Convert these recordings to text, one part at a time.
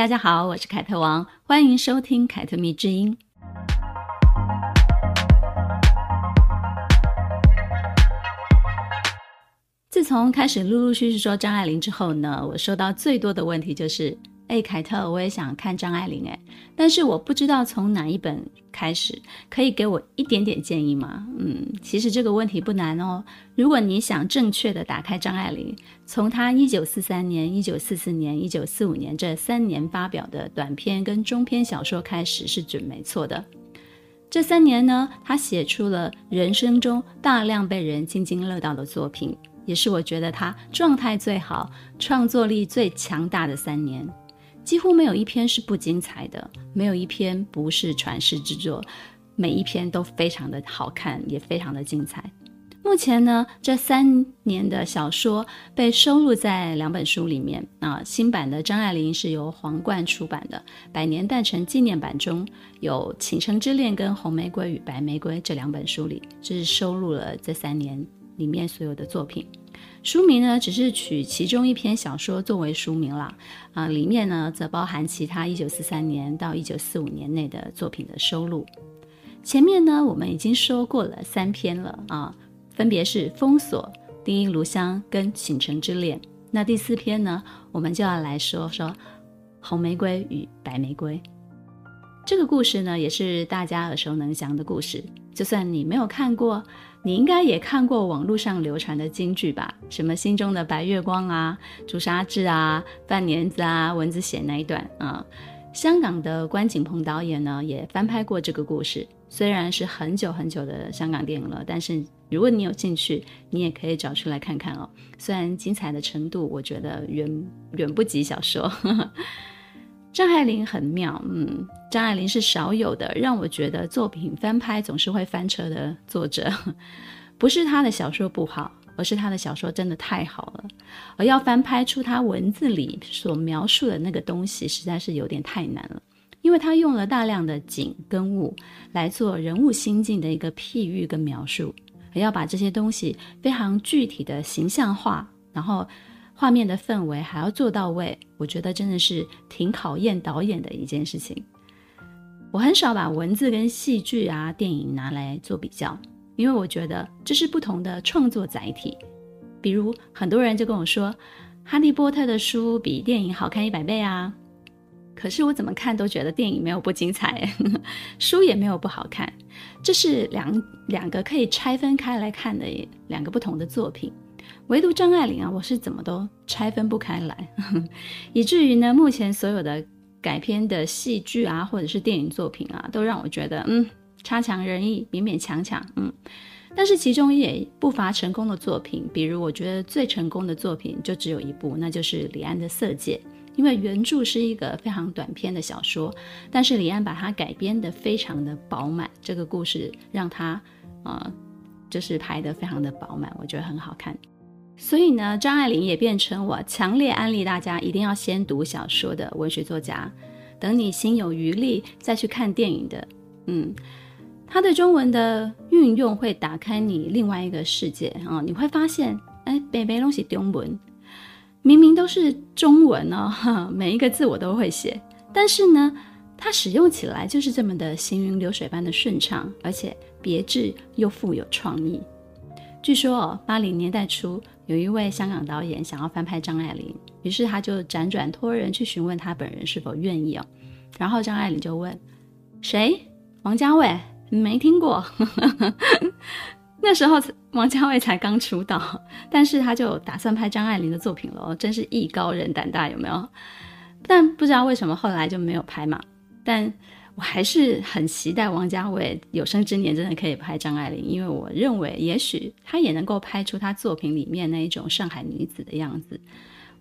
大家好，我是凯特王，欢迎收听凯特蜜之音。自从开始陆陆续续说张爱玲之后呢，我收到最多的问题就是：哎，凯特，我也想看张爱玲，哎，但是我不知道从哪一本开始，可以给我一点点建议吗？嗯，其实这个问题不难哦。如果你想正确的打开张爱玲，从她一九四三年、一九四四年、一九四五年这三年发表的短篇跟中篇小说开始是准没错的。这三年呢，她写出了人生中大量被人津津乐道的作品。也是我觉得他状态最好、创作力最强大的三年，几乎没有一篇是不精彩的，没有一篇不是传世之作，每一篇都非常的好看，也非常的精彩。目前呢，这三年的小说被收录在两本书里面啊，新版的张爱玲是由皇冠出版的，《百年诞辰纪念版》中有《倾城之恋》跟《红玫瑰与白玫瑰》这两本书里，这是收录了这三年里面所有的作品。书名呢，只是取其中一篇小说作为书名了，啊，里面呢则包含其他一九四三年到一九四五年内的作品的收录。前面呢，我们已经说过了三篇了啊，分别是《封锁》、《丁一炉香》跟《倾城之恋》。那第四篇呢，我们就要来说说《红玫瑰与白玫瑰》。这个故事呢，也是大家耳熟能详的故事，就算你没有看过。你应该也看过网络上流传的金句吧？什么心中的白月光啊，朱砂痣啊，半年子啊，蚊子血那一段啊。香港的关锦鹏导演呢，也翻拍过这个故事，虽然是很久很久的香港电影了，但是如果你有兴趣，你也可以找出来看看哦。虽然精彩的程度，我觉得远远不及小说。张爱玲很妙，嗯，张爱玲是少有的让我觉得作品翻拍总是会翻车的作者，不是她的小说不好，而是她的小说真的太好了，而要翻拍出她文字里所描述的那个东西，实在是有点太难了，因为她用了大量的景跟物来做人物心境的一个譬喻跟描述，而要把这些东西非常具体的形象化，然后。画面的氛围还要做到位，我觉得真的是挺考验导演的一件事情。我很少把文字跟戏剧啊、电影拿来做比较，因为我觉得这是不同的创作载体。比如很多人就跟我说，《哈利波特》的书比电影好看一百倍啊，可是我怎么看都觉得电影没有不精彩，书也没有不好看，这是两两个可以拆分开来看的两个不同的作品。唯独张爱玲啊，我是怎么都拆分不开来，以至于呢，目前所有的改编的戏剧啊，或者是电影作品啊，都让我觉得，嗯，差强人意，勉勉强强，嗯。但是其中也不乏成功的作品，比如我觉得最成功的作品就只有一部，那就是李安的《色戒》，因为原著是一个非常短篇的小说，但是李安把它改编得非常的饱满，这个故事让他啊、呃，就是拍得非常的饱满，我觉得很好看。所以呢，张爱玲也变成我强烈安利大家一定要先读小说的文学作家。等你心有余力再去看电影的，嗯，他的中文的运用会打开你另外一个世界啊、你会发现，哎，北北东西中文，明明都是中文哦，每一个字我都会写，但是呢，它使用起来就是这么的行云流水般的顺畅，而且别致又富有创意。据说哦，八零年代初。有一位香港导演想要翻拍张爱玲，于是他就辗转托人去询问他本人是否愿意哦。然后张爱玲就问：“谁？王家卫？没听过。”那时候王家卫才刚出道，但是他就打算拍张爱玲的作品了，真是艺高人胆大，有没有？但不知道为什么后来就没有拍嘛。但我还是很期待王家卫有生之年真的可以拍张爱玲，因为我认为也许他也能够拍出他作品里面那一种上海女子的样子。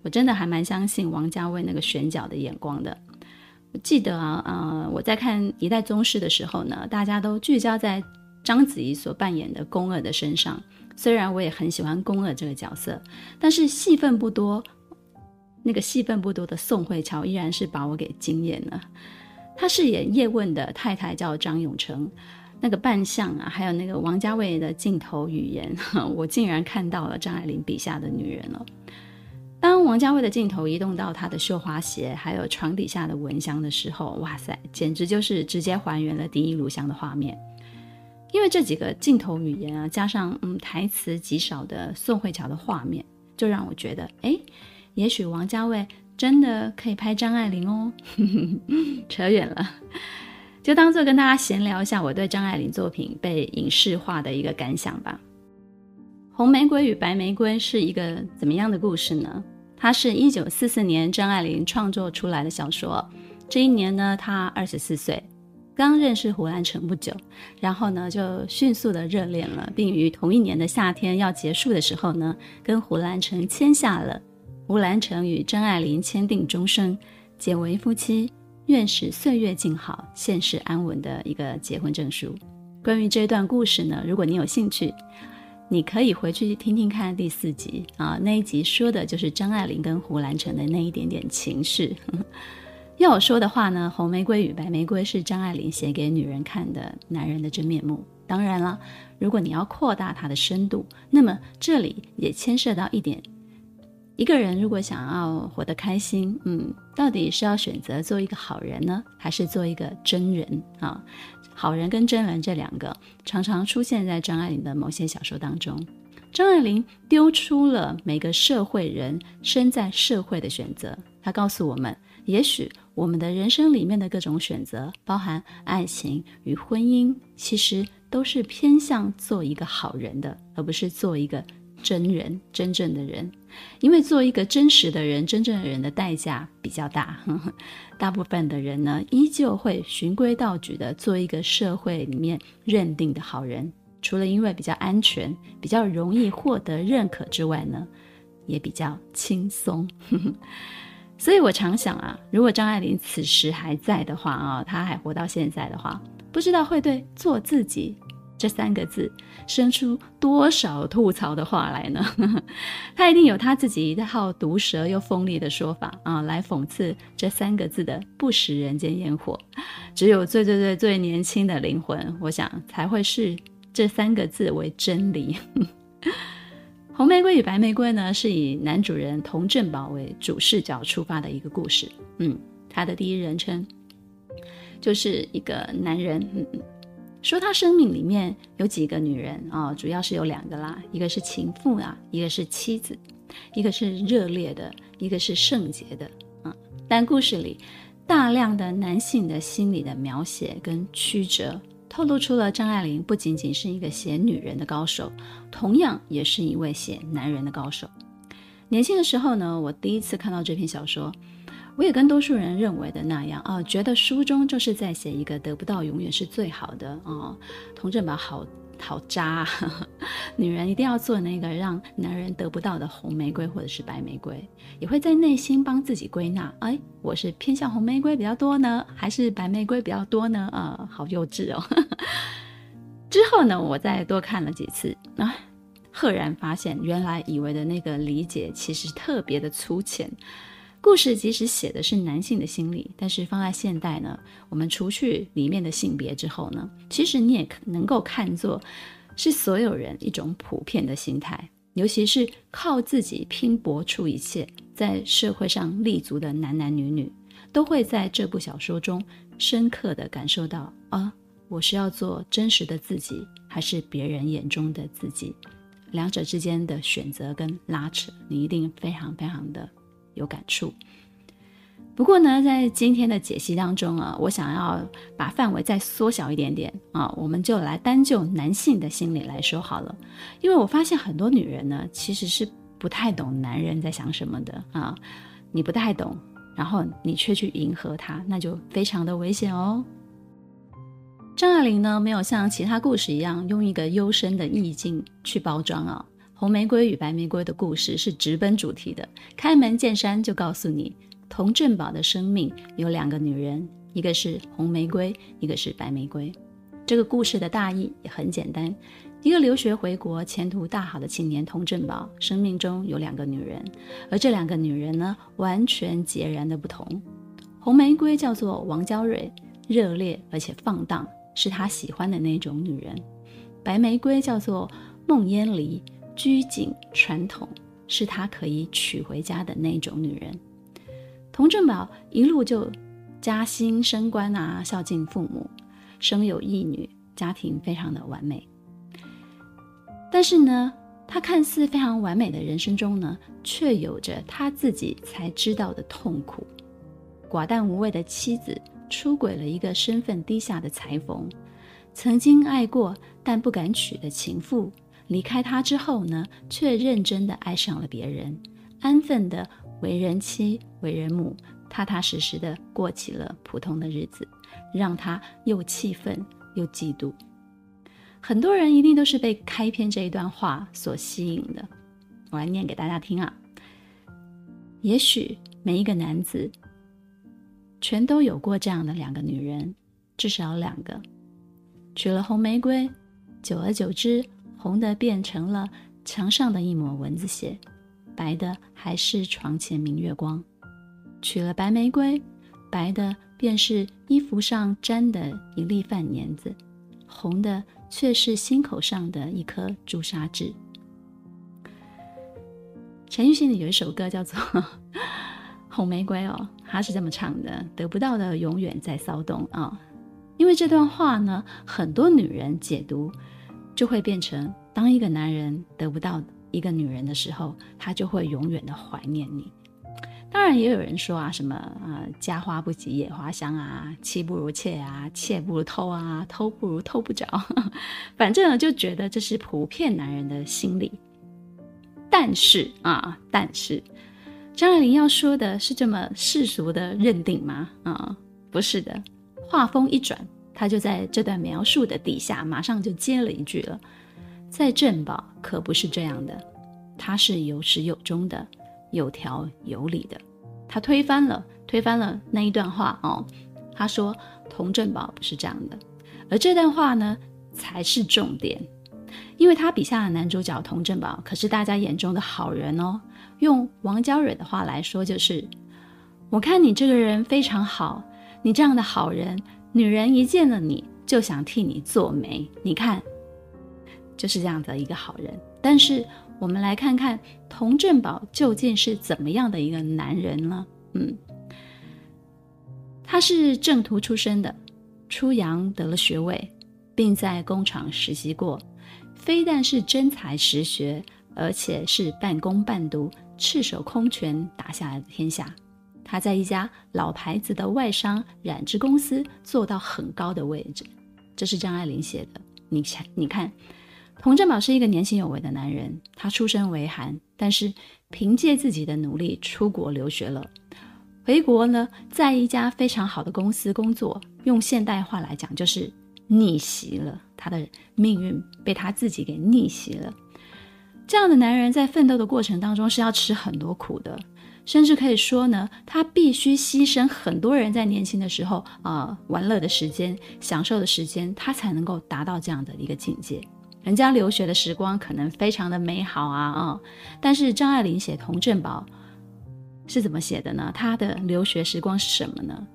我真的还蛮相信王家卫那个选角的眼光的。我记得啊，呃，我在看《一代宗师》的时候呢，大家都聚焦在章子怡所扮演的宫二的身上。虽然我也很喜欢宫二这个角色，但是戏份不多，那个戏份不多的宋慧乔依然是把我给惊艳了。她饰演叶问的太太叫张永成，那个扮相啊，还有那个王家卫的镜头语言，我竟然看到了张爱玲笔下的女人了。当王家卫的镜头移动到她的绣花鞋，还有床底下的蚊香的时候，哇塞，简直就是直接还原了《第一炉香》的画面。因为这几个镜头语言啊，加上嗯台词极少的宋慧乔的画面，就让我觉得，哎，也许王家卫真的可以拍张爱玲哦。扯远了，就当做跟大家闲聊一下我对张爱玲作品被影视化的一个感想吧。红玫瑰与白玫瑰是一个怎么样的故事呢？它是一九四四年张爱玲创作出来的小说。这一年呢，她二十四岁，刚认识胡兰成不久，然后呢就迅速的热恋了，并于同一年的夏天要结束的时候呢，跟胡兰成签下了胡兰成与张爱玲签订终生，结为夫妻，愿使岁月静好，现世安稳的一个结婚证书。关于这段故事呢，如果你有兴趣。你可以回去听听看第四集啊，那一集说的就是张爱玲跟胡兰成的那一点点情事。要我说的话呢，《红玫瑰与白玫瑰》是张爱玲写给女人看的男人的真面目。当然了，如果你要扩大它的深度，那么这里也牵涉到一点：一个人如果想要活得开心，嗯，到底是要选择做一个好人呢，还是做一个真人啊？好人跟真人这两个常常出现在张爱玲的某些小说当中。张爱玲丢出了每个社会人身在社会的选择，她告诉我们，也许我们的人生里面的各种选择，包含爱情与婚姻，其实都是偏向做一个好人的，而不是做一个。真人，真正的人，因为做一个真实的人，真正的人的代价比较大。呵呵，大部分的人呢，依旧会循规蹈矩的做一个社会里面认定的好人。除了因为比较安全、比较容易获得认可之外呢，也比较轻松。呵呵，所以我常想啊，如果张爱玲此时还在的话啊，她还活到现在的话，不知道会对做自己。这三个字生出多少吐槽的话来呢？他一定有他自己一套毒舌又锋利的说法啊，来讽刺这三个字的不食人间烟火。只有最最最最年轻的灵魂，我想才会视这三个字为真理。红玫瑰与白玫瑰呢，是以男主人童振宝为主视角出发的一个故事。嗯，他的第一人称就是一个男人。嗯说他生命里面有几个女人啊、主要是有两个啦，一个是情妇啊，一个是妻子，一个是热烈的，一个是圣洁的啊、但故事里大量的男性的心理的描写跟曲折，透露出了张爱玲不仅仅是一个写女人的高手，同样也是一位写男人的高手。年轻的时候呢，我第一次看到这篇小说。我也跟多数人认为的那样啊，觉得书中就是在写一个得不到永远是最好的啊。佟振保好好渣，女人一定要做那个让男人得不到的红玫瑰或者是白玫瑰，也会在内心帮自己归纳：哎，我是偏向红玫瑰比较多呢，还是白玫瑰比较多呢？啊，好幼稚哦。之后呢，我再多看了几次啊，赫然发现原来以为的那个理解其实特别的粗浅。故事即使写的是男性的心理，但是放在现代呢，我们除去里面的性别之后呢，其实你也能够看作是所有人一种普遍的心态，尤其是靠自己拼搏出一切，在社会上立足的男男女女，都会在这部小说中深刻地感受到啊，我是要做真实的自己，还是别人眼中的自己？两者之间的选择跟拉扯，你一定非常非常的。有感触，不过呢，在今天的解析当中啊，我想要把范围再缩小一点点啊，我们就来单就男性的心理来说好了，因为我发现很多女人呢，其实是不太懂男人在想什么的啊，你不太懂，然后你却去迎合他，那就非常的危险哦。张爱玲呢，没有像其他故事一样用一个幽深的意境去包装啊。红玫瑰与白玫瑰的故事是直奔主题的，开门见山就告诉你，佟振宝的生命有两个女人，一个是红玫瑰，一个是白玫瑰。这个故事的大意也很简单：一个留学回国、前途大好的青年佟振宝，生命中有两个女人，而这两个女人呢，完全截然的不同。红玫瑰叫做王娇蕊，热烈而且放荡，是他喜欢的那种女人；白玫瑰叫做孟烟离，拘谨传统，是他可以娶回家的那种女人。童振宝一路就加薪升官啊，孝敬父母，生有一女，家庭非常的完美。但是呢，他看似非常完美的人生中呢，却有着他自己才知道的痛苦。寡淡无味的妻子出轨了一个身份低下的裁缝，曾经爱过但不敢娶的情妇，离开他之后呢，却认真的爱上了别人，安分的。为人妻，为人母，踏踏实实的过起了普通的日子，让他又气愤又嫉妒。很多人一定都是被开篇这一段话所吸引的，我来念给大家听啊。也许每一个男子全都有过这样的两个女人，至少两个。娶了红玫瑰，久而久之，红的变成了墙上的一抹蚊子血。白的还是床前明月光，娶了白玫瑰，白的便是衣服上沾的一粒饭粘子，红的却是心口上的一颗朱砂痣。陈奕迅的有一首歌叫做《红玫瑰》哦，他是这么唱的：得不到的永远在骚动啊、哦。因为这段话呢，很多女人解读就会变成：当一个男人得不到。一个女人的时候，他就会永远的怀念你。当然，也有人说啊，什么呃，家花不及野花香啊，妻不如妾啊，妾不如偷啊，偷不如偷不着。反正呢，就觉得这是普遍男人的心理。但是啊，但是张爱玲要说的是这么世俗的认定吗？啊，不是的。话锋一转，他就在这段描述的底下，马上就接了一句了。在振保可不是这样的，他是有始有终的，有条有理的。他推翻了推翻了那一段话哦，他说童振宝不是这样的，而这段话呢才是重点，因为他笔下的男主角童振宝可是大家眼中的好人哦。用王娇蕊的话来说就是，我看你这个人非常好，你这样的好人，女人一见了你就想替你做媒，你看。就是这样的一个好人，但是我们来看看佟振宝究竟是怎么样的一个男人呢？嗯，他是正途出身的，出洋得了学位，并在工厂实习过，非但是真才实学，而且是半工半读，赤手空拳打下来的天下。他在一家老牌子的外商染织公司做到很高的位置，这是张爱玲写的。你看，你看。佟振宝是一个年轻有为的男人，他出身为寒，但是凭借自己的努力出国留学了。回国呢，在一家非常好的公司工作，用现代话来讲就是逆袭了。他的命运被他自己给逆袭了。这样的男人在奋斗的过程当中是要吃很多苦的，甚至可以说呢，他必须牺牲很多人在年轻的时候啊、呃、玩乐的时间、享受的时间，他才能够达到这样的一个境界。人家留学的时光可能非常的美好啊啊、但是张爱玲写童振宝是怎么写的呢？他的留学时光是什么呢？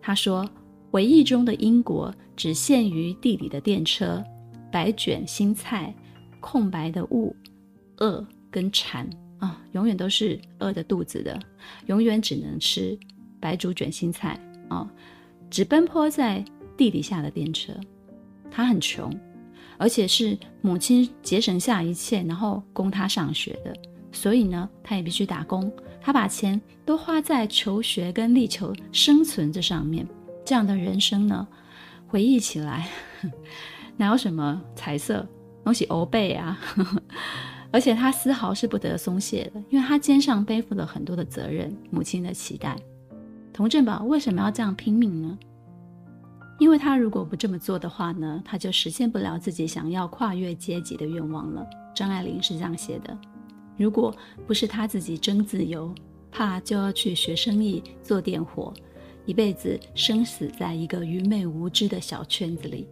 他说：“回忆中的英国只限于地里的电车、白卷新菜、空白的雾、饿跟馋啊，永远都是饿着肚子的，永远只能吃白煮卷心菜啊，只奔波在地底下的电车。他很穷。”而且是母亲节省下一切，然后供他上学的，所以呢，他也必须打工。他把钱都花在求学跟力求生存这上面。这样的人生呢，回忆起来，哪有什么彩色，东西欧贝啊？而且他丝毫是不得松懈的，因为他肩上背负了很多的责任，母亲的期待。童振宝为什么要这样拼命呢？因为他如果不这么做的话呢，他就实现不了自己想要跨越阶级的愿望了。张爱玲是这样写的：如果不是他自己争自由，怕就要去学生意、做电火，一辈子生死在一个愚昧无知的小圈子里。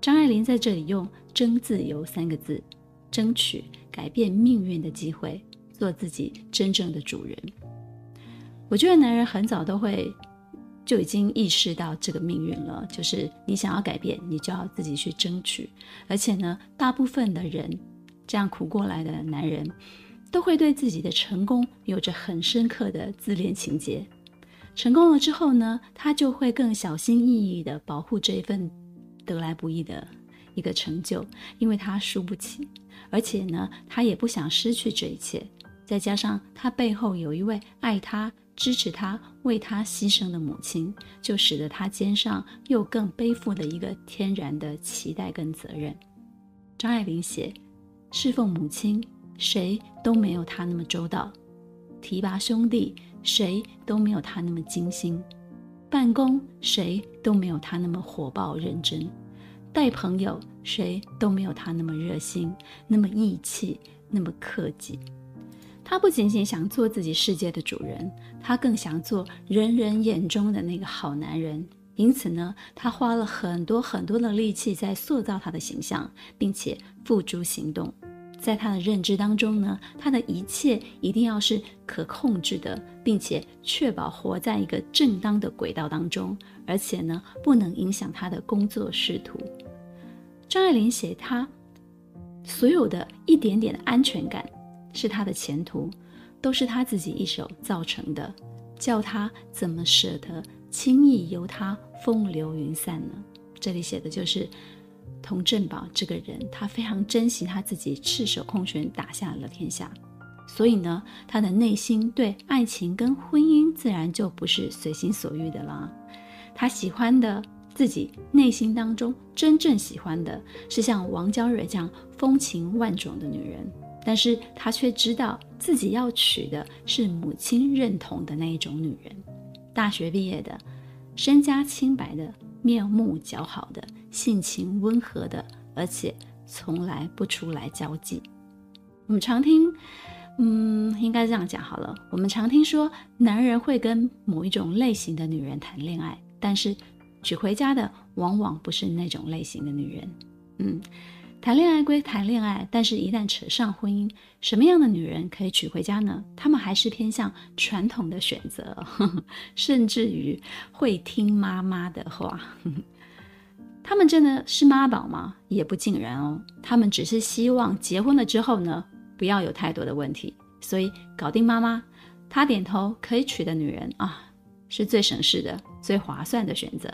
张爱玲在这里用“争自由”三个字，争取改变命运的机会，做自己真正的主人。我觉得男人很早都会就已经意识到这个命运了，就是你想要改变，你就要自己去争取。而且呢，大部分的人这样苦过来的男人，都会对自己的成功有着很深刻的自恋情结。成功了之后呢，他就会更小心翼翼地保护这一份。得来不易的一个成就，因为他输不起，而且呢，他也不想失去这一切。再加上他背后有一位爱他、支持他、为他牺牲的母亲，就使得他肩上又更背负了一个天然的期待跟责任。张爱玲写：侍奉母亲，谁都没有他那么周到；提拔兄弟，谁都没有他那么精心。办公，谁都没有他那么火爆认真；带朋友，谁都没有他那么热心、那么义气、那么客气。他不仅仅想做自己世界的主人，他更想做人人眼中的那个好男人。因此呢，他花了很多很多的力气在塑造他的形象，并且付诸行动。在他的认知当中呢，他的一切一定要是可控制的，并且确保活在一个正当的轨道当中，而且呢，不能影响他的工作仕途。张爱玲写他所有的一点点的安全感，是他的前途，都是他自己一手造成的，叫他怎么舍得轻易由他风流云散呢？这里写的就是。佟振宝这个人，他非常珍惜他自己赤手空拳打下了天下，所以呢，他的内心对爱情跟婚姻自然就不是随心所欲的啦。他喜欢的，自己内心当中真正喜欢的是像王娇蕊这样风情万种的女人，但是他却知道自己要娶的是母亲认同的那一种女人，大学毕业的，身家清白的。面目姣好的，性情温和的，而且从来不出来交际。我们常听，嗯，应该这样讲好了。我们常听说，男人会跟某一种类型的女人谈恋爱，但是娶回家的往往不是那种类型的女人。嗯。谈恋爱归谈恋爱，但是一旦扯上婚姻，什么样的女人可以娶回家呢？他们还是偏向传统的选择，呵呵，甚至于会听妈妈的话。呵呵，他们真的是妈宝吗？也不尽然哦。他们只是希望结婚了之后呢，不要有太多的问题，所以搞定妈妈，他点头可以娶的女人啊，是最省事的、最划算的选择。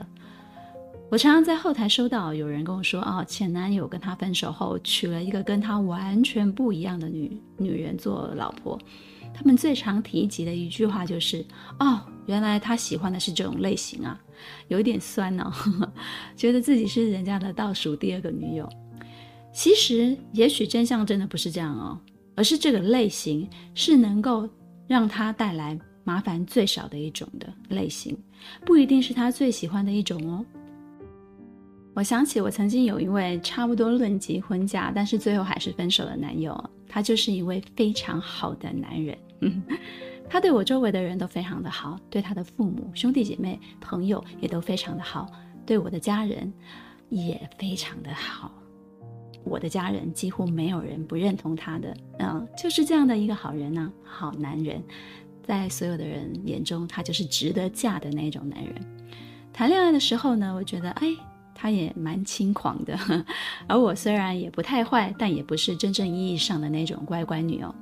我常常在后台收到有人跟我说：“哦，前男友跟他分手后，娶了一个跟他完全不一样的女女人做老婆。”他们最常提及的一句话就是：“哦，原来他喜欢的是这种类型啊，有点酸呢、哦，觉得自己是人家的倒数第二个女友。”其实，也许真相真的不是这样哦，而是这个类型是能够让他带来麻烦最少的一种的类型，不一定是他最喜欢的一种哦。我想起我曾经有一位差不多论及婚嫁，但是最后还是分手的男友。他就是一位非常好的男人，他对我周围的人都非常的好，对他的父母、兄弟姐妹、朋友也都非常的好，对我的家人也非常的好。我的家人几乎没有人不认同他的，嗯，就是这样的一个好人呢，好男人，在所有的人眼中，他就是值得嫁的那种男人。谈恋爱的时候呢，我觉得，哎。他也蛮轻狂的，而我虽然也不太坏，但也不是真正意义上的那种乖乖女哦。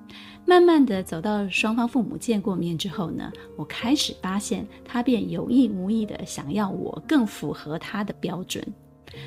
慢慢的走到双方父母见过面之后呢，我开始发现他便有意无意的想要我更符合他的标准。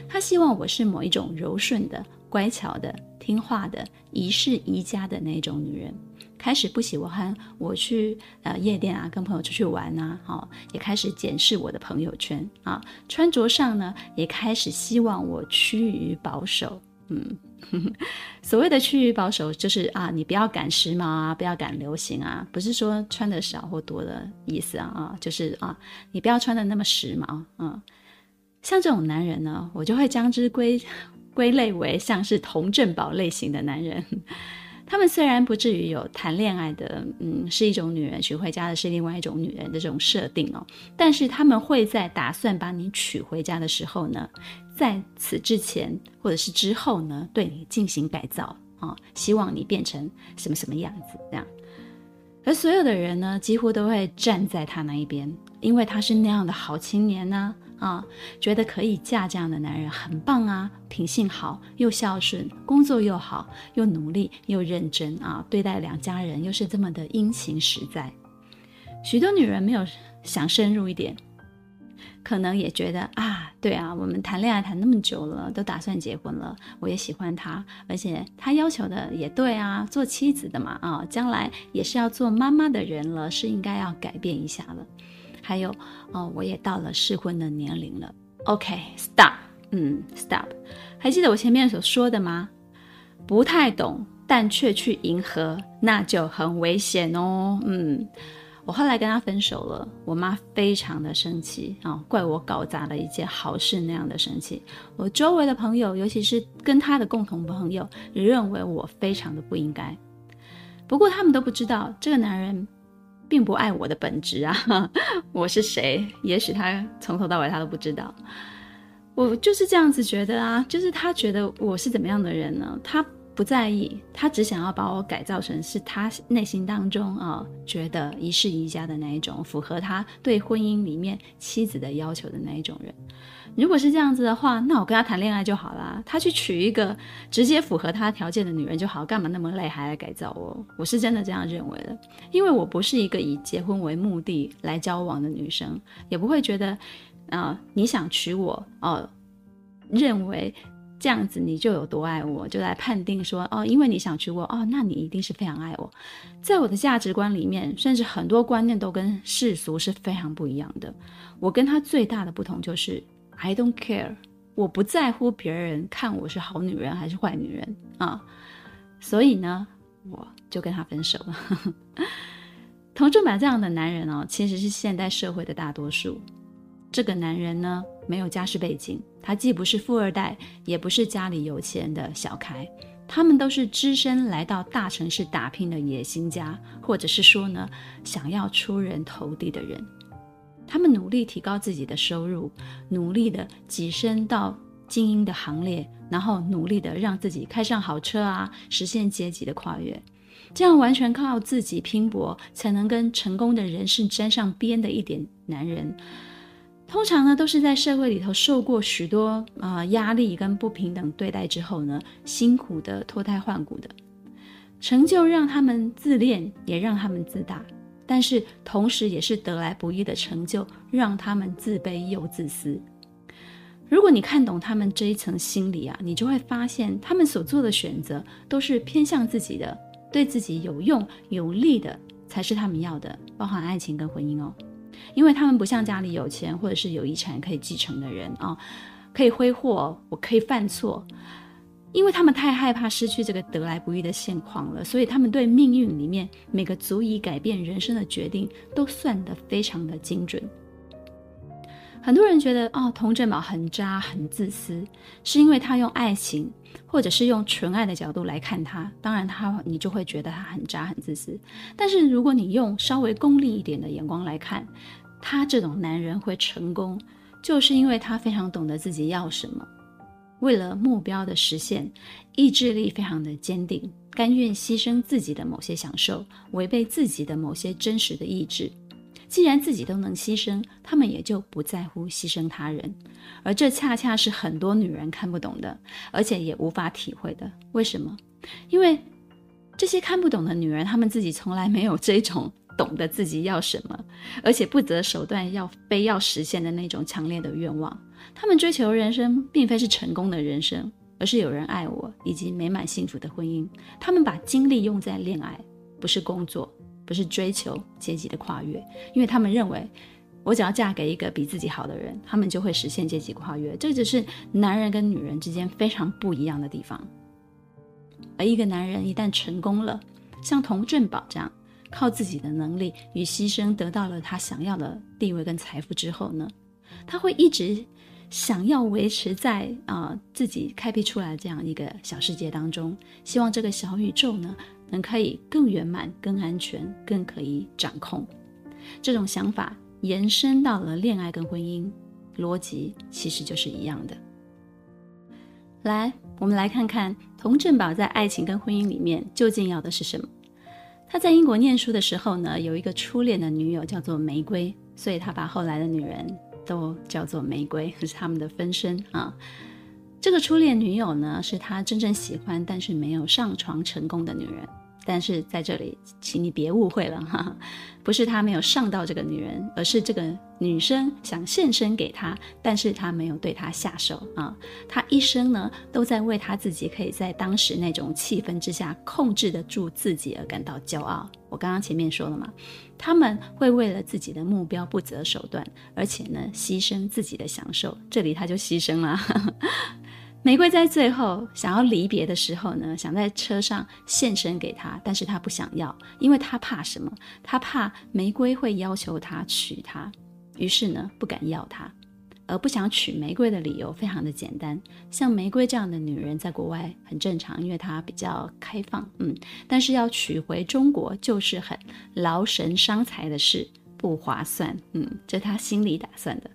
他希望我是某一种柔顺的、乖巧的、听话的、宜室宜家的那种女人。开始不喜欢我去呃夜店啊，跟朋友出去玩、啊，好、也开始检视我的朋友圈啊，穿着上呢，也开始希望我趋于保守，嗯，所谓的趋于保守，就是啊，你不要赶时髦啊，不要赶流行啊，不是说穿的少或多的意思啊，啊，就是啊，你不要穿的那么时髦，嗯，像这种男人呢，我就会将之归归类为像是童振宝类型的男人。他们虽然不至于有谈恋爱的，嗯，是一种女人娶回家的是另外一种女人的这种设定哦，但是他们会在打算把你娶回家的时候呢，在此之前或者是之后呢，对你进行改造啊，希望你变成什么什么样子这样。而所有的人呢，几乎都会站在他那一边，因为他是那样的好青年呢，啊觉得可以嫁这样的男人很棒啊，品性好，又孝顺，工作又好，又努力又认真啊，对待两家人又是这么的殷勤实在。许多女人没有想深入一点。可能也觉得啊，对啊，我们谈恋爱谈那么久了，都打算结婚了，我也喜欢他，而且他要求的也对啊，做妻子的嘛，啊，将来也是要做妈妈的人了，是应该要改变一下了。还有，哦，我也到了适婚的年龄了。OK，stop，嗯，stop。还记得我前面所说的吗？不太懂，但却去迎合，那就很危险哦。嗯。我后来跟他分手了，我妈非常的生气啊、哦，怪我搞砸了一件好事那样的生气。我周围的朋友，尤其是跟他的共同朋友，也认为我非常的不应该。不过他们都不知道，这个男人并不爱我的本质啊，我是谁？也许他从头到尾他都不知道。我就是这样子觉得啊，就是他觉得我是怎么样的人呢？他。不在意，他只想要把我改造成是他内心当中啊、觉得一世一家的那一种，符合他对婚姻里面妻子的要求的那一种人。如果是这样子的话，那我跟他谈恋爱就好啦，他去娶一个直接符合他条件的女人就好，干嘛那么累还来改造我？我是真的这样认为的，因为我不是一个以结婚为目的来交往的女生，也不会觉得啊、你想娶我哦、认为。这样子你就有多爱我，就来判定说哦，因为你想娶我哦，那你一定是非常爱我。在我的价值观里面，甚至很多观念都跟世俗是非常不一样的。我跟他最大的不同就是 I don't care，我不在乎别人看我是好女人还是坏女人啊。所以呢，我就跟他分手了。佟振宝这样的男人哦，其实是现代社会的大多数。这个男人呢，没有家世背景，他既不是富二代，也不是家里有钱的小开，他们都是只身来到大城市打拼的野心家，或者是说呢，想要出人头地的人。他们努力提高自己的收入，努力的跻身到精英的行列，然后努力的让自己开上好车啊，实现阶级的跨越。这样完全靠自己拼搏才能跟成功的人士沾上边的一点男人。通常呢，都是在社会里头受过许多啊、压力跟不平等对待之后呢，辛苦的脱胎换骨的成就，让他们自恋，也让他们自大，但是同时也是得来不易的成就，让他们自卑又自私。如果你看懂他们这一层心理啊，你就会发现，他们所做的选择都是偏向自己的，对自己有用有利的才是他们要的，包含爱情跟婚姻哦。因为他们不像家里有钱或者是有遗产可以继承的人啊，可以挥霍，我可以犯错，因为他们太害怕失去这个得来不易的现况了，所以他们对命运里面每个足以改变人生的决定都算得非常的精准。很多人觉得哦，佟振宝很渣很自私，是因为他用爱情或者是用纯爱的角度来看他，当然他你就会觉得他很渣很自私。但是如果你用稍微功利一点的眼光来看，他这种男人会成功，就是因为他非常懂得自己要什么，为了目标的实现，意志力非常的坚定，甘愿牺牲自己的某些享受，违背自己的某些真实的意志。既然自己都能牺牲，他们也就不在乎牺牲他人，而这恰恰是很多女人看不懂的，而且也无法体会的。为什么？因为这些看不懂的女人，她们自己从来没有这种懂得自己要什么，而且不择手段要非要实现的那种强烈的愿望。她们追求人生，并非是成功的人生，而是有人爱我以及美满幸福的婚姻。她们把精力用在恋爱，不是工作。不是追求阶级的跨越，因为他们认为，我只要嫁给一个比自己好的人，他们就会实现阶级跨越。这只是男人跟女人之间非常不一样的地方。而一个男人一旦成功了，像童振宝这样，靠自己的能力与牺牲得到了他想要的地位跟财富之后呢，他会一直想要维持在啊、自己开辟出来这样一个小世界当中，希望这个小宇宙呢。能可以更圆满、更安全、更可以掌控，这种想法延伸到了恋爱跟婚姻，逻辑其实就是一样的。来，我们来看看童振宝在爱情跟婚姻里面究竟要的是什么。他在英国念书的时候呢，有一个初恋的女友叫做玫瑰，所以他把后来的女人都叫做玫瑰，是他们的分身啊。这个初恋女友呢，是他真正喜欢但是没有上床成功的女人。但是在这里，请你别误会了哈，不是他没有上到这个女人，而是这个女生想献身给他，但是他没有对他下手啊。他一生呢都在为他自己可以在当时那种气氛之下控制得住自己而感到骄傲。我刚刚前面说了嘛，他们会为了自己的目标不择手段，而且呢牺牲自己的享受。这里他就牺牲了。玫瑰在最后想要离别的时候呢，想在车上献身给他，但是他不想要，因为他怕什么？他怕玫瑰会要求他娶她，于是呢不敢要她。而不想娶玫瑰的理由非常的简单，像玫瑰这样的女人在国外很正常，因为她比较开放，嗯，但是要娶回中国就是很劳神伤财的事，不划算，嗯，这他心里打算的。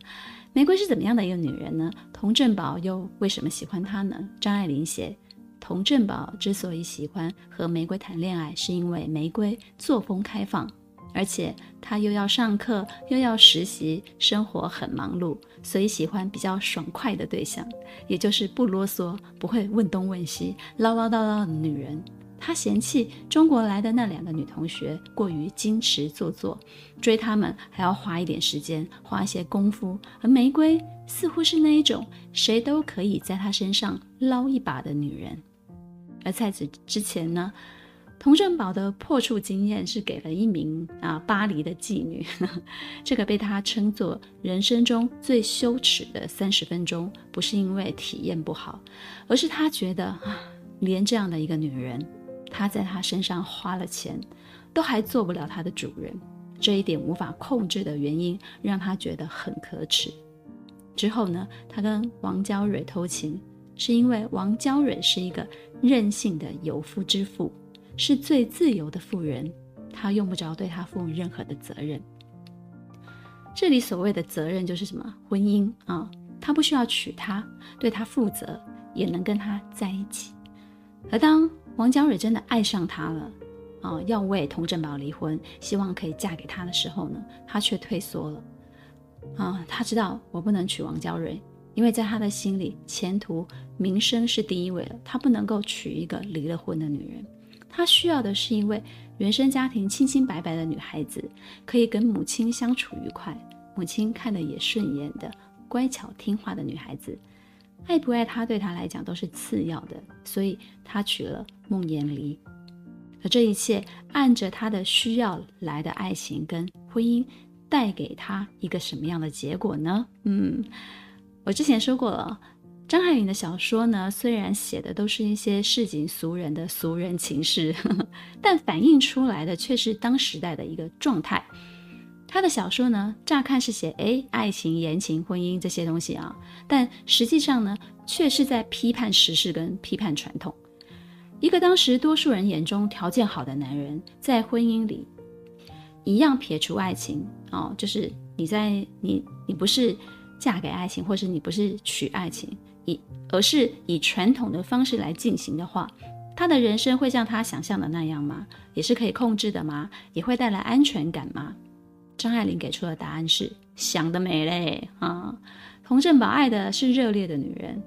玫瑰是怎么样的一个女人呢？佟振宝又为什么喜欢她呢？张爱玲写，佟振宝之所以喜欢和玫瑰谈恋爱，是因为玫瑰作风开放，而且她又要上课又要实习，生活很忙碌，所以喜欢比较爽快的对象，也就是不啰嗦、不会问东问西、唠唠叨叨的女人。他嫌弃中国来的那两个女同学过于矜持做作，追她们还要花一点时间，花一些功夫。而玫瑰似乎是那一种谁都可以在她身上捞一把的女人。而在此之前呢，佟振宝的破处经验是给了一名啊巴黎的妓女，这个被他称作人生中最羞耻的三十分钟，不是因为体验不好，而是他觉得啊，连这样的一个女人。他在他身上花了钱，都还做不了他的主人，这一点无法控制的原因让他觉得很可耻。之后呢，他跟王娇蕊偷情，是因为王娇蕊是一个任性的有夫之妇，是最自由的妇人，他用不着对她负任何的责任。这里所谓的责任就是什么？婚姻啊，他不需要娶她，对她负责，也能跟她在一起。而当王娇蕊真的爱上他了，啊，要为童振宝离婚，希望可以嫁给他的时候呢，他却退缩了。啊，他知道我不能娶王娇蕊，因为在他的心里，前途、名声是第一位了。他不能够娶一个离了婚的女人，他需要的是一位原生家庭清清白白的女孩子，可以跟母亲相处愉快，母亲看得也顺眼的乖巧听话的女孩子。爱不爱他对他来讲都是次要的，所以他娶了梦魇离。而这一切按着他的需要来的爱情跟婚姻，带给他一个什么样的结果呢？嗯，我之前说过了，张爱玲的小说呢，虽然写的都是一些市井俗人的俗人情事，呵呵，但反映出来的却是当时代的一个状态。他的小说呢，乍看是写诶爱情、言情、婚姻这些东西啊，但实际上呢，却是在批判时事跟批判传统。一个当时多数人眼中条件好的男人，在婚姻里一样撇除爱情哦，就是你在你你不是嫁给爱情，或是你不是娶爱情，以而是以传统的方式来进行的话，他的人生会像他想象的那样吗？也是可以控制的吗？也会带来安全感吗？张爱玲给出的答案是想得美嘞啊！佟振宝爱的是热烈的女人，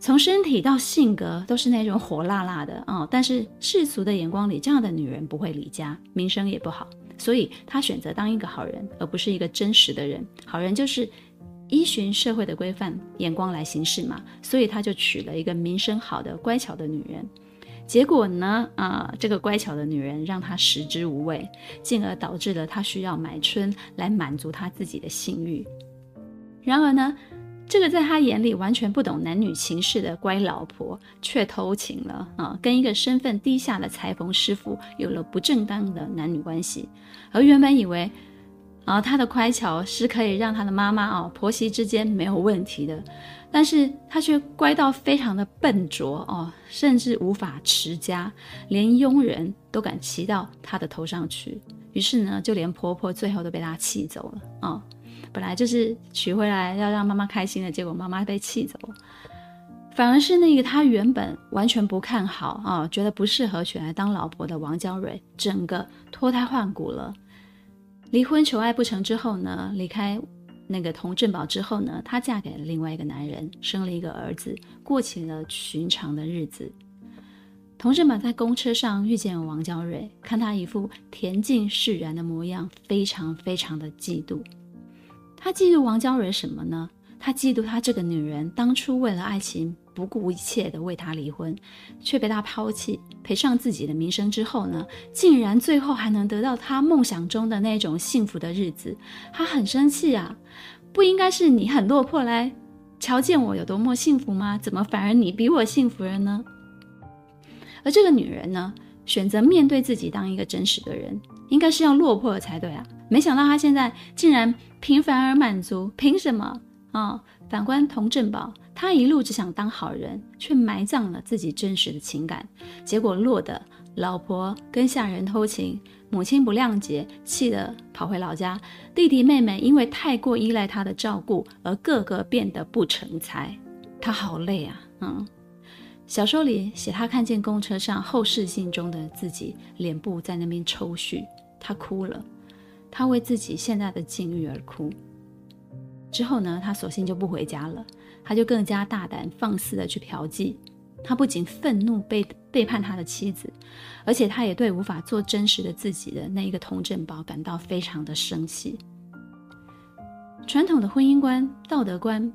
从身体到性格都是那种火辣辣的啊！但是世俗的眼光里，这样的女人不会离家，名声也不好，所以她选择当一个好人，而不是一个真实的人。好人就是依循社会的规范眼光来行事嘛，所以她就娶了一个名声好的乖巧的女人。结果呢？啊，这个乖巧的女人让他食之无味，进而导致了他需要买春来满足他自己的性欲。然而呢，这个在他眼里完全不懂男女情事的乖老婆却偷情了啊，跟一个身份低下的裁缝师傅有了不正当的男女关系。而原本以为啊，他的乖巧是可以让他的妈妈啊婆媳之间没有问题的。但是他却乖到非常的笨拙哦，甚至无法持家，连佣人都敢骑到他的头上去。于是呢，就连婆婆最后都被他气走了啊、哦！本来就是娶回来要让妈妈开心的，结果妈妈被气走了。反而是那个他原本完全不看好啊，觉得不适合娶来当老婆的王娇蕊，整个脱胎换骨了。离婚求爱不成之后呢，离开那个童振宝之后呢，她嫁给了另外一个男人，生了一个儿子，过起了寻常的日子。童振宝在公车上遇见王娇蕊，看她一副恬静释然的模样，非常非常的嫉妒。他嫉妒王娇蕊什么呢？他嫉妒他这个女人当初为了爱情不顾一切的为他离婚，却被他抛弃，赔上自己的名声之后呢，竟然最后还能得到他梦想中的那种幸福的日子，他很生气啊！不应该是你很落魄来瞧见我有多么幸福吗？怎么反而你比我幸福了呢？而这个女人呢，选择面对自己当一个真实的人，应该是要落魄才对啊！没想到她现在竟然平凡而满足，凭什么？啊、反观童振宝，他一路只想当好人，却埋葬了自己真实的情感，结果落得老婆跟下人偷情，母亲不谅解，气得跑回老家，弟弟妹妹因为太过依赖他的照顾，而个个变得不成才。他好累啊！嗯，小说里写他看见公车上后视镜中的自己，脸部在那边抽搐，他哭了，他为自己现在的境遇而哭。之后呢，他索性就不回家了，他就更加大胆放肆的去嫖妓。他不仅愤怒背背叛他的妻子，而且他也对无法做真实的自己的那一个童振宝感到非常的生气。传统的婚姻观、道德观，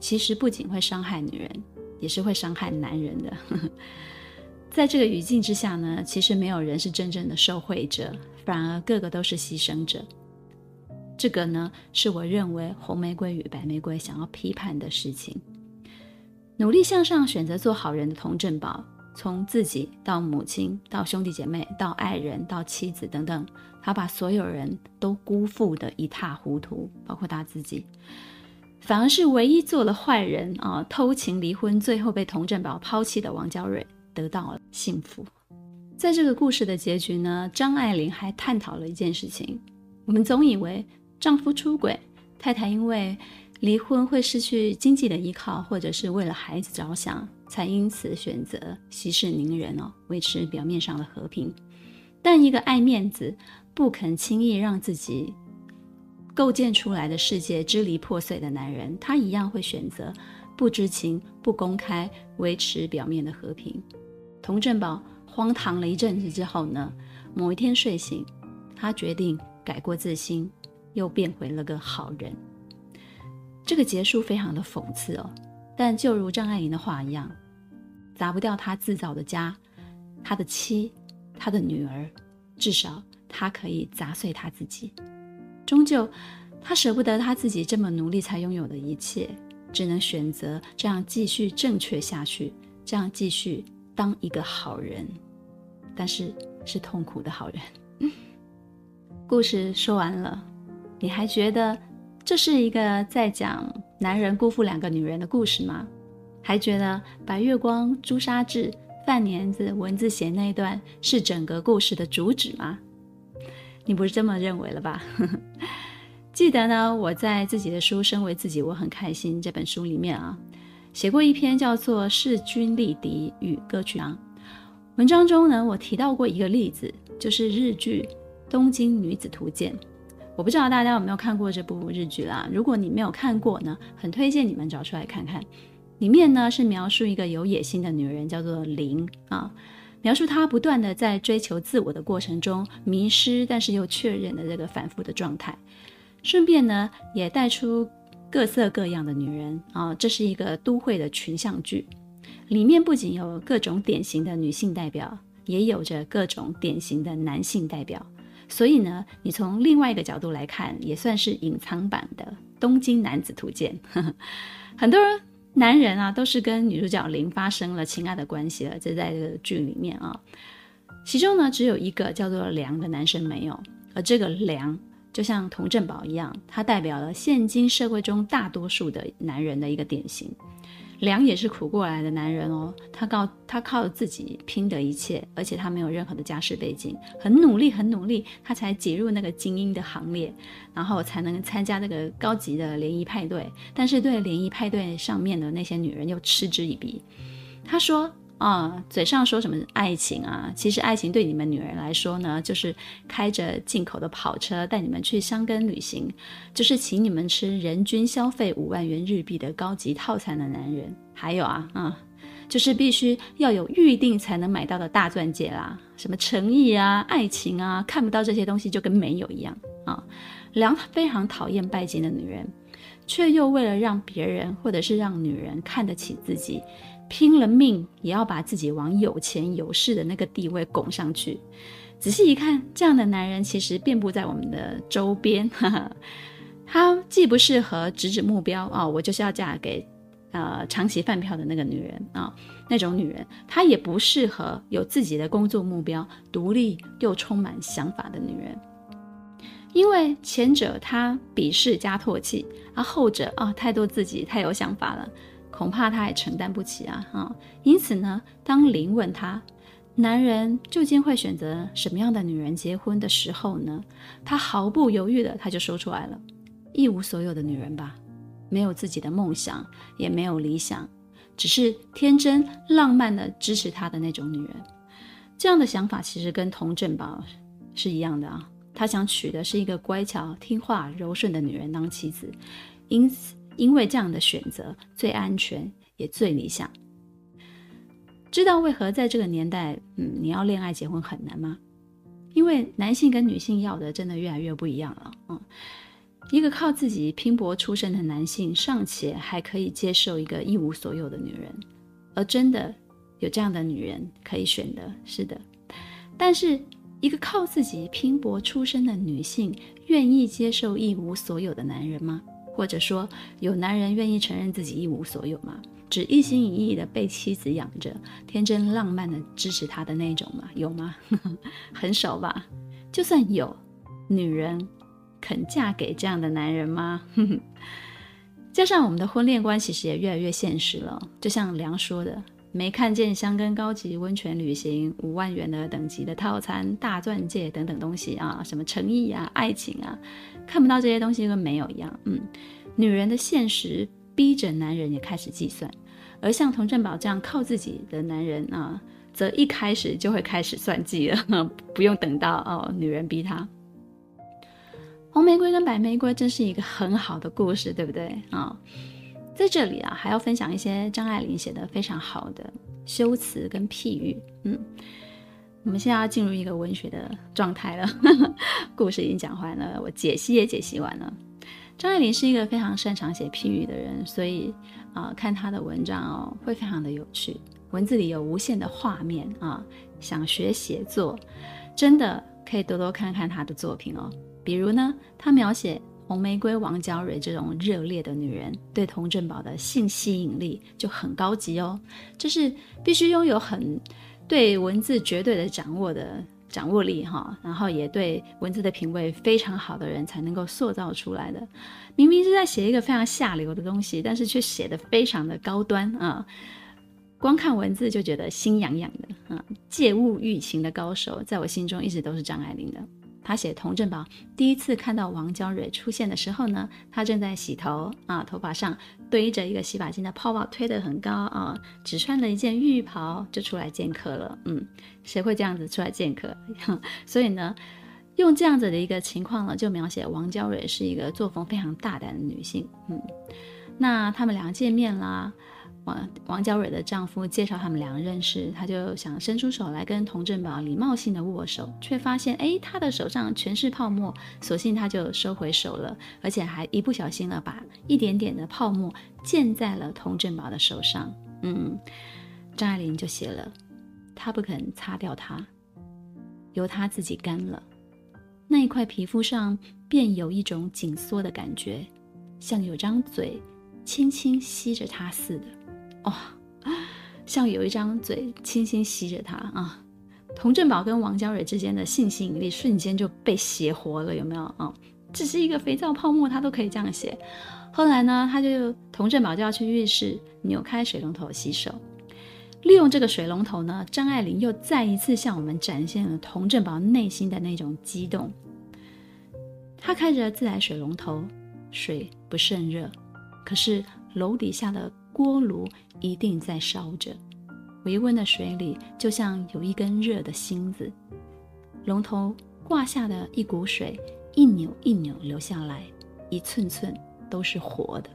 其实不仅会伤害女人，也是会伤害男人的。在这个语境之下呢，其实没有人是真正的受惠者，反而个个都是牺牲者。这个呢，是我认为红玫瑰与白玫瑰想要批判的事情。努力向上，选择做好人的童振宝，从自己到母亲，到兄弟姐妹，到爱人，到妻子等等，他把所有人都辜负得一塌糊涂，包括他自己。反而是唯一做了坏人啊，偷情离婚，最后被童振宝抛弃的王娇蕊得到了幸福。在这个故事的结局呢，张爱玲还探讨了一件事情。我们总以为。丈夫出轨，太太因为离婚会失去经济的依靠，或者是为了孩子着想，才因此选择息事宁人哦，维持表面上的和平。但一个爱面子、不肯轻易让自己构建出来的世界支离破碎的男人，他一样会选择不知情、不公开，维持表面的和平。童振宝荒唐了一阵子之后呢，某一天睡醒，他决定改过自新。又变回了个好人，这个结束非常的讽刺哦。但就如张爱玲的话一样，砸不掉他自造的家，他的妻，他的女儿，至少他可以砸碎他自己。终究，他舍不得他自己这么努力才拥有的一切，只能选择这样继续正确下去，这样继续当一个好人，但是是痛苦的好人。故事说完了。你还觉得这是一个在讲男人辜负两个女人的故事吗？还觉得白月光、朱砂痣、饭粘子文字写那一段是整个故事的主旨吗？你不是这么认为了吧？记得呢，我在自己的书《身为自己，我很开心》这本书里面啊，写过一篇叫做《势均力敌与歌曲》啊。文章中呢，我提到过一个例子，就是日剧《东京女子图鉴》。我不知道大家有没有看过这部日剧啦？如果你没有看过呢，很推荐你们找出来看看。里面呢是描述一个有野心的女人，叫做玲啊，描述她不断的在追求自我的过程中迷失，但是又确认的这个反复的状态。顺便呢也带出各色各样的女人啊，这是一个都会的群像剧，里面不仅有各种典型的女性代表，也有着各种典型的男性代表。所以呢，你从另外一个角度来看，也算是隐藏版的《东京男子图鉴》。很多男人啊，都是跟女主角綾发生了情爱的关系了，这在这个剧里面啊。其中呢，只有一个叫做良的男生没有，而这个良就像童振宝一样，他代表了现今社会中大多数的男人的一个典型。梁也是苦过来的男人哦，他靠他靠自己拼得一切，而且他没有任何的家世背景，很努力很努力，他才挤入那个精英的行列，然后才能参加那个高级的联谊派对。但是对联谊派对上面的那些女人又嗤之以鼻。他说。啊，嘴上说什么爱情啊，其实爱情对你们女人来说呢，就是开着进口的跑车带你们去箱根旅行，就是请你们吃人均消费五万元日币的高级套餐的男人。还有啊，啊，就是必须要有预定才能买到的大钻戒啦，什么诚意啊、爱情啊，看不到这些东西就跟没有一样啊。梁非常讨厌拜金的女人，却又为了让别人或者是让女人看得起自己。拼了命也要把自己往有钱有势的那个地位拱上去。仔细一看，这样的男人其实遍布在我们的周边。哈哈，他既不适合直指目标啊、哦，我就是要嫁给呃长期饭票的那个女人啊、那种女人，她也不适合有自己的工作目标、独立又充满想法的女人。因为前者他鄙视加唾弃，而后者啊、哦、太多自己太有想法了。恐怕他也承担不起啊！哈，因此呢，当林问他，男人究竟会选择什么样的女人结婚的时候呢，他毫不犹豫的他就说出来了：一无所有的女人吧，没有自己的梦想，也没有理想，只是天真浪漫的支持他的那种女人。这样的想法其实跟童振宝是一样的啊，他想娶的是一个乖巧听话、柔顺的女人当妻子，因此。因为这样的选择最安全也最理想。知道为何在这个年代，嗯，你要恋爱结婚很难吗？因为男性跟女性要的真的越来越不一样了。嗯，一个靠自己拼搏出身的男性尚且还可以接受一个一无所有的女人，而真的有这样的女人可以选的，是的。但是一个靠自己拼搏出身的女性，愿意接受一无所有的男人吗？或者说，有男人愿意承认自己一无所有吗？只一心一意的被妻子养着，天真浪漫的支持他的那种吗？有吗？很少吧。就算有，女人肯嫁给这样的男人吗？加上我们的婚恋观其实也越来越现实了。就像梁说的，没看见箱根高级温泉旅行五万元的等级的套餐、大钻戒等等东西啊，什么诚意啊、爱情啊。看不到这些东西跟没有一样，嗯，女人的现实逼着男人也开始计算，而像佟振宝这样靠自己的男人啊，则一开始就会开始算计了，不用等到哦女人逼他。红玫瑰跟白玫瑰真是一个很好的故事，对不对啊？在这里啊，还要分享一些张爱玲写的非常好的修辞跟譬喻，嗯。我们现在要进入一个文学的状态了，故事已经讲完了，我解析也解析完了。张爱玲是一个非常擅长写譬喻的人，所以啊、看她的文章哦，会非常的有趣，文字里有无限的画面啊。想学写作，真的可以多多看看她的作品哦。比如呢，她描写红玫瑰王娇蕊这种热烈的女人，对佟振宝的性吸引力就很高级哦，这是必须拥有很。对文字绝对的掌握的掌握力哈，然后也对文字的品味非常好的人才能够塑造出来的。明明是在写一个非常下流的东西，但是却写得非常的高端啊！光看文字就觉得心痒痒的啊！借物喻情的高手，在我心中一直都是张爱玲的。他写佟振宝第一次看到王娇蕊出现的时候呢，他正在洗头啊，头发上堆着一个洗发精的泡泡，推得很高啊，只穿了一件浴袍就出来见客了。嗯，谁会这样子出来见客？所以呢，用这样子的一个情况呢，就描写王娇蕊是一个作风非常大胆的女性。嗯，那他们两个见面啦。王王娇蕊的丈夫介绍他们两个认识，他就想伸出手来跟童振宝礼貌性的握手，却发现哎，他的手上全是泡沫，索性他就收回手了，而且还一不小心了把一点点的泡沫溅在了童振宝的手上。嗯，张爱玲就写了，他不肯擦掉它，由他自己干了，那一块皮肤上便有一种紧缩的感觉，像有张嘴轻轻吸着它似的。哦，像有一张嘴轻轻吸着他啊！童振宝跟王娇蕊之间的性吸引力瞬间就被写活了，有没有啊？只是一个肥皂泡沫，他都可以这样写。后来呢，他就童振宝就要去浴室扭开水龙头洗手，利用这个水龙头呢，张爱玲又再一次向我们展现了童振宝内心的那种激动。他开着自来水龙头，水不甚热，可是楼底下的锅炉一定在烧着，微温的水里就像有一根热的芯子，龙头挂下的一股水一扭一扭流下来，一寸寸都是活的。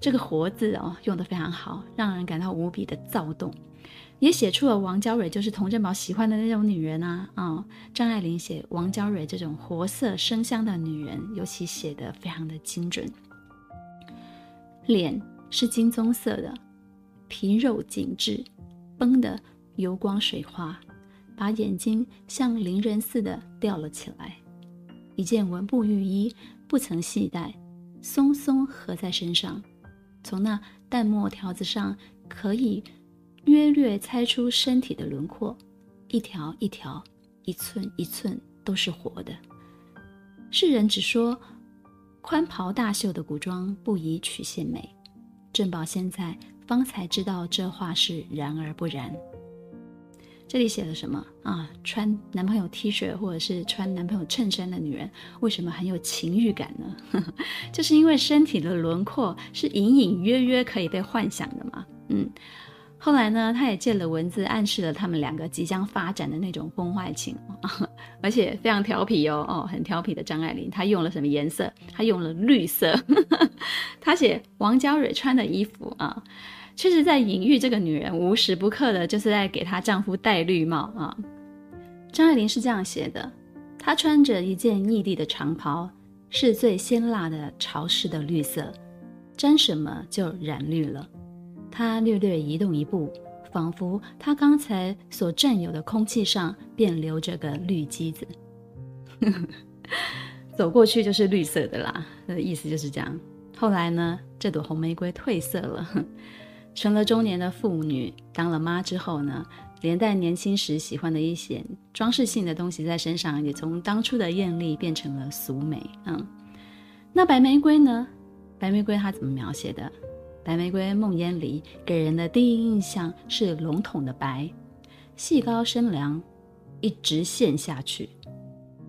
这个“活”字哦，用得非常好，让人感到无比的躁动，也写出了王娇蕊就是佟振宝喜欢的那种女人啊啊、哦！张爱玲写王娇蕊这种活色生香的女人，尤其写得非常的精准，脸。是金棕色的，皮肉紧致，绷得油光水滑，把眼睛像伶人似的吊了起来。一件文布浴衣不曾系带，松松合在身上，从那淡墨条子上可以约略猜出身体的轮廓，一条一条，一寸一寸都是活的。世人只说宽袍大袖的古装不宜曲线美。正宝现在方才知道这话是然而不然。这里写了什么啊？穿男朋友 T 恤或者是穿男朋友衬衫的女人，为什么很有情欲感呢？就是因为身体的轮廓是隐隐约约可以被幻想的嘛。嗯。后来呢，他也借了文字暗示了他们两个即将发展的那种婚外情，而且非常调皮哦哦，很调皮的张爱玲，她用了什么颜色？她用了绿色。她写王娇蕊穿的衣服啊，确实在隐喻这个女人无时不刻的就是在给她丈夫戴绿帽啊。张爱玲是这样写的：她穿着一件异地的长袍，是最鲜辣的潮湿的绿色，沾什么就染绿了。他略略移动一步，仿佛他刚才所占有的空气上便留着个绿机子，走过去就是绿色的啦。意思就是这样。后来呢，这朵红玫瑰褪色了，成了中年的妇女。当了妈之后呢，连带年轻时喜欢的一些装饰性的东西在身上，也从当初的艳丽变成了俗美。嗯，那白玫瑰呢？白玫瑰它怎么描写的？白玫瑰梦魇里给人的第一印象是笼统的白，细高深凉，一直陷下去，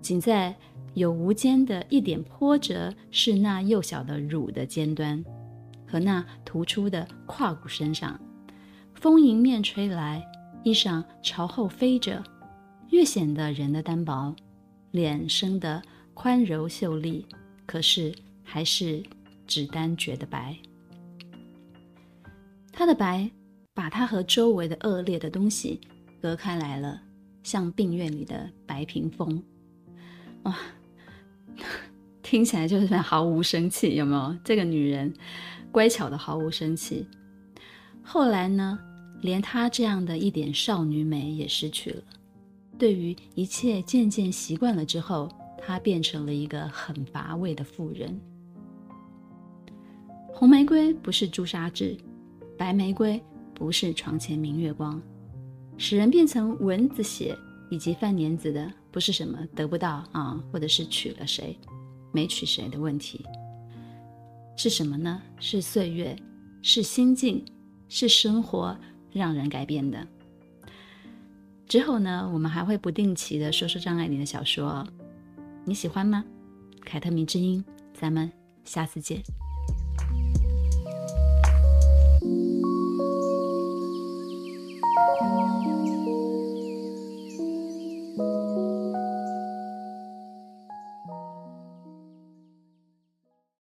仅在有无间的一点波折是那幼小的乳的尖端和那突出的胯骨身上。风迎面吹来，衣裳朝后飞着，越显得人的单薄，脸生得宽柔秀丽，可是还是只单觉得白。他的白，把他和周围的恶劣的东西隔开来了，像病院里的白屏风。哇，听起来就是毫无生气，有没有？这个女人乖巧的毫无生气。后来呢，连她这样的一点少女美也失去了。对于一切渐渐习惯了之后，她变成了一个很乏味的妇人。红玫瑰不是朱砂痣。白玫瑰不是床前明月光，使人变成蚊子血以及犯年子的，不是什么得不到啊，或者是娶了谁，没娶谁的问题，是什么呢？是岁月，是心境，是生活让人改变的。之后呢，我们还会不定期的说说张爱玲的小说，你喜欢吗？凯特迷之音，咱们下次见。嗯。